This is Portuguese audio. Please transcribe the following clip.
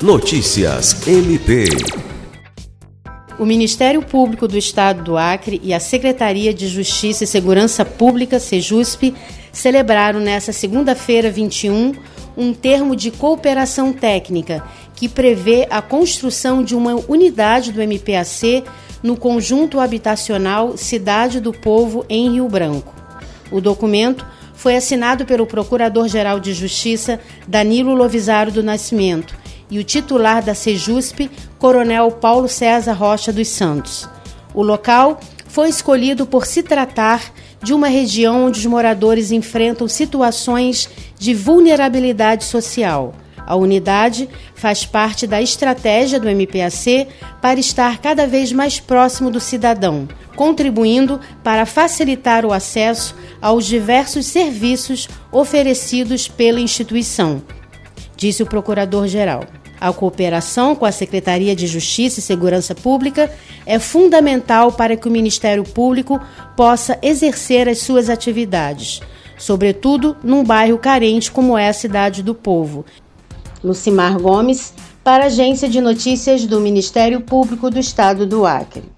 Notícias MP. O Ministério Público do Estado do Acre e a Secretaria de Justiça e Segurança Pública, SEJUSP, celebraram nesta segunda-feira, 21, um termo de cooperação técnica que prevê a construção de uma unidade do MPAC no conjunto habitacional Cidade do Povo, em Rio Branco. O documento foi assinado pelo Procurador-Geral de Justiça Danilo Lovisaro do Nascimento e o titular da Sejusp, Coronel Paulo César Rocha dos Santos. O local foi escolhido por se tratar de uma região onde os moradores enfrentam situações de vulnerabilidade social. A unidade faz parte da estratégia do MPAC para estar cada vez mais próximo do cidadão, contribuindo para facilitar o acesso aos diversos serviços oferecidos pela instituição, disse o procurador-geral. A cooperação com a Secretaria de Justiça e Segurança Pública é fundamental para que o Ministério Público possa exercer as suas atividades, sobretudo num bairro carente como é a Cidade do Povo. Lucimar Gomes, para a Agência de Notícias do Ministério Público do Estado do Acre.